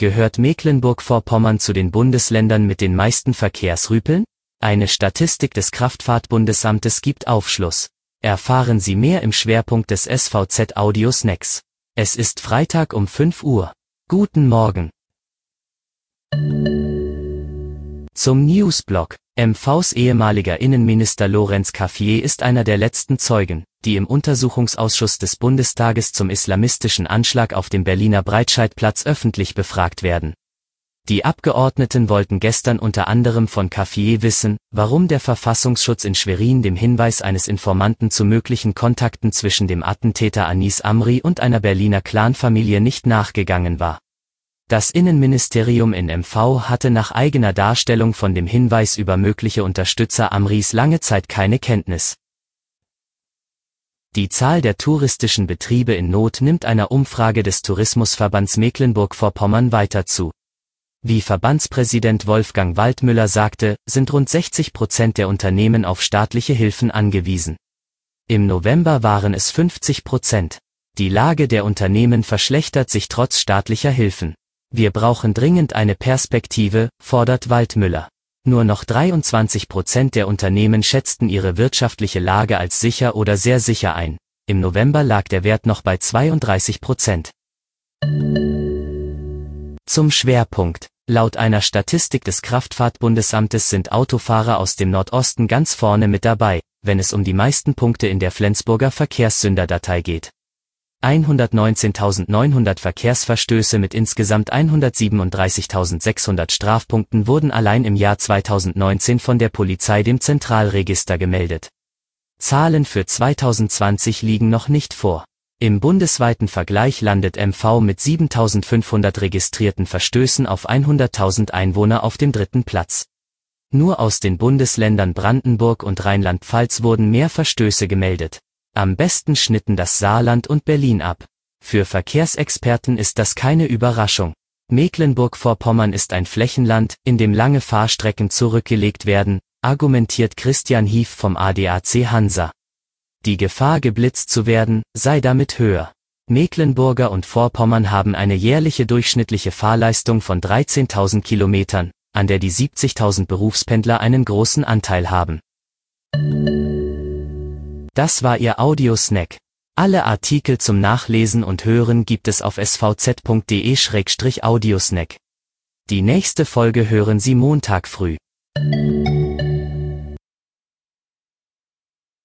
Gehört Mecklenburg-Vorpommern zu den Bundesländern mit den meisten Verkehrsrüpeln? Eine Statistik des Kraftfahrtbundesamtes gibt Aufschluss. Erfahren Sie mehr im Schwerpunkt des SVZ Audio Snacks. Es ist Freitag um 5 Uhr. Guten Morgen. Zum Newsblog. MVs ehemaliger Innenminister Lorenz Caffier ist einer der letzten Zeugen, die im Untersuchungsausschuss des Bundestages zum islamistischen Anschlag auf dem Berliner Breitscheidplatz öffentlich befragt werden. Die Abgeordneten wollten gestern unter anderem von Caffier wissen, warum der Verfassungsschutz in Schwerin dem Hinweis eines Informanten zu möglichen Kontakten zwischen dem Attentäter Anis Amri und einer Berliner Clanfamilie nicht nachgegangen war. Das Innenministerium in MV hatte nach eigener Darstellung von dem Hinweis über mögliche Unterstützer Amris lange Zeit keine Kenntnis. Die Zahl der touristischen Betriebe in Not nimmt einer Umfrage des Tourismusverbands Mecklenburg-Vorpommern weiter zu. Wie Verbandspräsident Wolfgang Waldmüller sagte, sind rund 60 Prozent der Unternehmen auf staatliche Hilfen angewiesen. Im November waren es 50 Prozent. Die Lage der Unternehmen verschlechtert sich trotz staatlicher Hilfen. Wir brauchen dringend eine Perspektive, fordert Waldmüller. Nur noch 23 Prozent der Unternehmen schätzten ihre wirtschaftliche Lage als sicher oder sehr sicher ein. Im November lag der Wert noch bei 32 Prozent. Zum Schwerpunkt. Laut einer Statistik des Kraftfahrtbundesamtes sind Autofahrer aus dem Nordosten ganz vorne mit dabei, wenn es um die meisten Punkte in der Flensburger Verkehrssünderdatei geht. 119.900 Verkehrsverstöße mit insgesamt 137.600 Strafpunkten wurden allein im Jahr 2019 von der Polizei dem Zentralregister gemeldet. Zahlen für 2020 liegen noch nicht vor. Im bundesweiten Vergleich landet MV mit 7.500 registrierten Verstößen auf 100.000 Einwohner auf dem dritten Platz. Nur aus den Bundesländern Brandenburg und Rheinland-Pfalz wurden mehr Verstöße gemeldet. Am besten schnitten das Saarland und Berlin ab. Für Verkehrsexperten ist das keine Überraschung. Mecklenburg-Vorpommern ist ein Flächenland, in dem lange Fahrstrecken zurückgelegt werden, argumentiert Christian Hief vom ADAC Hansa. Die Gefahr geblitzt zu werden, sei damit höher. Mecklenburger und Vorpommern haben eine jährliche durchschnittliche Fahrleistung von 13.000 Kilometern, an der die 70.000 Berufspendler einen großen Anteil haben. Das war Ihr Audiosnack. Alle Artikel zum Nachlesen und Hören gibt es auf svz.de-audiosnack. Die nächste Folge hören Sie Montag früh.